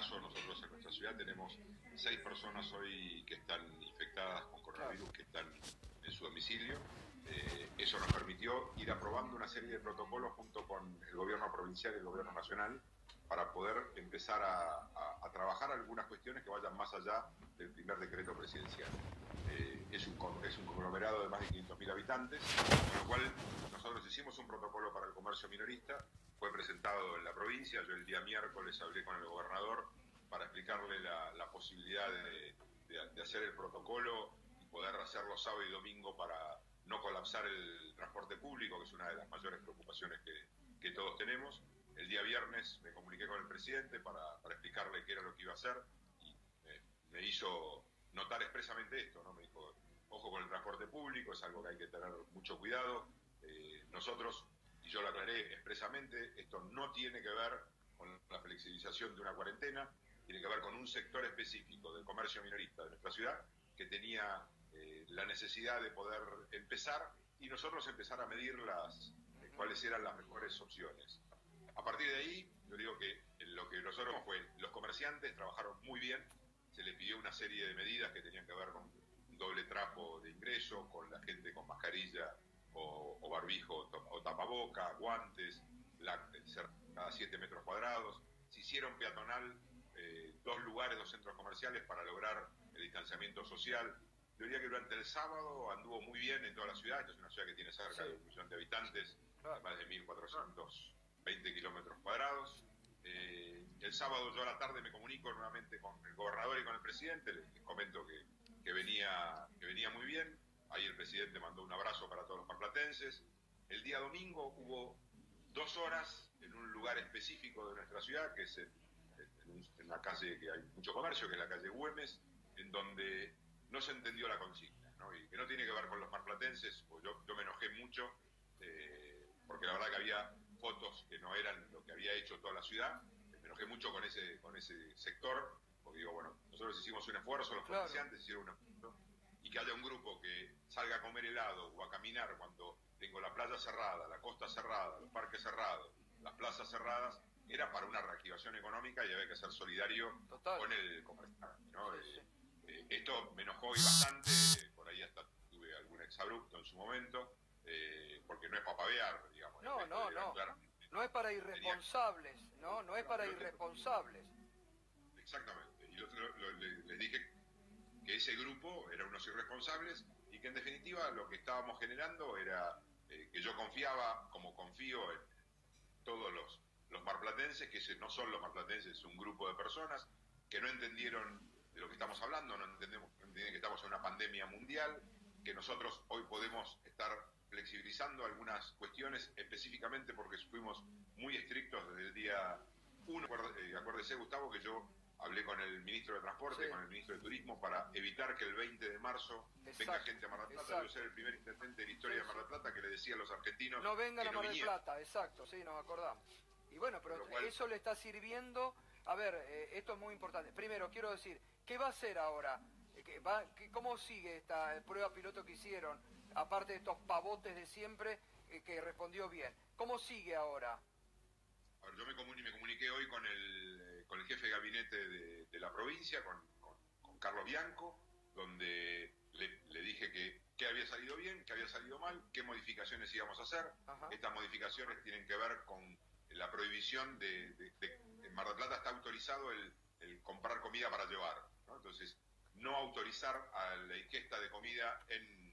caso, nosotros en nuestra ciudad tenemos seis personas hoy que están infectadas con coronavirus, que están en su domicilio. Eh, eso nos permitió ir aprobando una serie de protocolos junto con el gobierno provincial y el gobierno nacional para poder empezar a, trabajar algunas cuestiones que vayan más allá del primer decreto presidencial. Eh, es, un, es un conglomerado de más de 500.000 habitantes, con lo cual nosotros hicimos un protocolo para el comercio minorista, fue presentado en la provincia, yo el día miércoles hablé con el gobernador para explicarle la, posibilidad de, hacer el protocolo y poder hacerlo sábado y domingo para no colapsar el transporte público, que es una de las mayores preocupaciones que todos tenemos. El día viernes me comuniqué con el presidente para, explicarle qué era lo que iba a hacer y me, hizo notar expresamente esto, ¿no? Me dijo, ojo con el transporte público, es algo que hay que tener mucho cuidado. Eh, nosotros, yo lo aclaré expresamente, esto no tiene que ver con la flexibilización de una cuarentena, tiene que ver con un sector específico del comercio minorista de nuestra ciudad que tenía eh, la necesidad de poder empezar y nosotros empezar a medir las, eh, cuáles eran las mejores opciones. A partir de ahí, yo digo que lo que nosotros fue, los comerciantes trabajaron muy bien, se les pidió una serie de medidas que tenían que ver con doble trapo de ingreso, con la gente con mascarilla o, barbijo o tapaboca, guantes, cada 7 metros cuadrados. Se hicieron peatonal eh, dos lugares, dos centros comerciales para lograr el distanciamiento social. Yo diría que durante el sábado anduvo muy bien en toda la ciudad. Esta es una ciudad que tiene cerca de un millón de habitantes, más de 1.400 20 kilómetros cuadrados. Eh, el sábado yo a la tarde me comunico nuevamente con el gobernador y con el presidente, les, comento que, que, venía, que venía muy bien. Ahí el presidente mandó un abrazo para todos los marplatenses. El día domingo hubo dos horas en un lugar específico de nuestra ciudad, que es en, en, una calle que hay mucho comercio, que es la calle Güemes, en donde no se entendió la consigna, ¿no? y que no tiene que ver con los marplatenses, pues yo, yo me enojé mucho, eh, porque la verdad que había fotos que no eran lo que había hecho toda la ciudad. Me enojé mucho con ese, con ese sector, porque digo, bueno, nosotros hicimos un esfuerzo, los comerciantes hicieron un esfuerzo, y que haya un grupo que salga a comer helado o a caminar cuando tengo la playa cerrada, la costa cerrada, los parques cerrados, las plazas cerradas, era para una reactivación económica y había que ser solidario con el comerciante. Eh, eh, esto me enojó y bastante, por ahí hasta tuve algún exabrupto en su momento, eh, porque no es para pavear, digamos. No, no, no. No es para irresponsables, ¿no? No es para irresponsables. Exactamente. Y yo les dije ese grupo era unos irresponsables y que en definitiva lo que estábamos generando era eh, que yo confiaba, como confío en todos los, los marplatenses, que no son los marplatenses, es un grupo de personas que no entendieron de lo que estamos hablando, no entendemos, no entienden que estamos en una pandemia mundial, que nosotros hoy podemos estar flexibilizando algunas cuestiones específicamente porque fuimos muy estrictos desde el día 1. Eh, acuérdese, Gustavo, que yo hablé con el ministro de Transporte, con el ministro de Turismo, para evitar que el 20 de marzo venga gente a Mar del Plata. Yo soy el primer intendente de la historia de Mar del Plata que le decía a los argentinos. No vengan a Mar del Plata, exacto, sí, nos acordamos. Y bueno, pero eso le está sirviendo. A ver, eh, esto es muy importante. Primero, quiero decir, ¿qué va a hacer ahora? Eh, ¿Cómo sigue esta prueba piloto que hicieron? aparte de estos pavotes de siempre, eh, que respondió bien. ¿Cómo sigue ahora? Yo me, comuniqué hoy con el, eh, con el jefe de gabinete de, la provincia, con, Carlos Bianco, donde le, dije que, qué había salido bien, qué había salido mal, qué modificaciones íbamos a hacer. Estas modificaciones tienen que ver con la prohibición de, en Mar del Plata está autorizado el, comprar comida para llevar, entonces no autorizar a la ingesta de comida en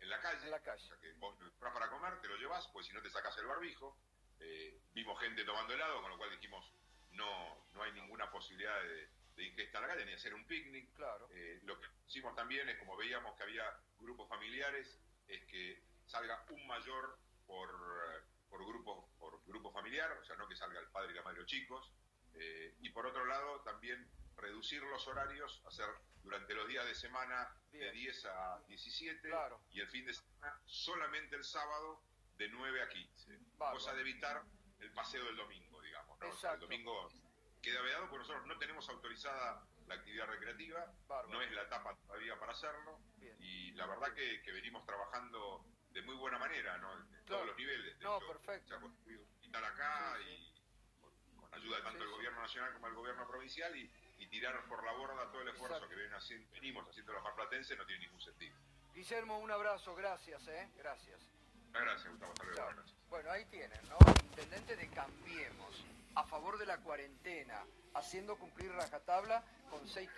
en la calle. En la calle. O sea, que vos para comer, te lo llevas, pues si no te sacas el barbijo. Eh, vimos gente tomando helado, con lo cual dijimos, no, no hay ninguna posibilidad de, de ingesta en la calle, ni hacer un picnic. Claro. Eh, lo que hicimos también es, como veíamos que había grupos familiares, es que salga un mayor por, por, grupo, por grupo familiar, o sea, no que salga el padre y la madre o chicos. Eh, y por otro lado, también reducir los horarios, hacer durante los días de semana de 10 a 17 y el fin de semana solamente el sábado de 9 a 15. Cosa de evitar el paseo del domingo, digamos. el domingo queda vedado porque nosotros no tenemos autorizada la actividad recreativa, no es la etapa todavía para hacerlo y la verdad que, venimos trabajando de muy buena manera, ¿no? En todos los niveles. no, perfecto. Se ha acá y con, ayuda tanto del gobierno nacional como el gobierno provincial y, tirar por la borda todo el esfuerzo que venimos haciendo los marplatenses no tiene ningún sentido. Guillermo, un abrazo, gracias, ¿eh? Gracias. Gracias, Gustavo, Bueno, ahí tienen, ¿no? Intendente de Cambiemos, a favor de la cuarentena, haciendo cumplir rajatabla con seis...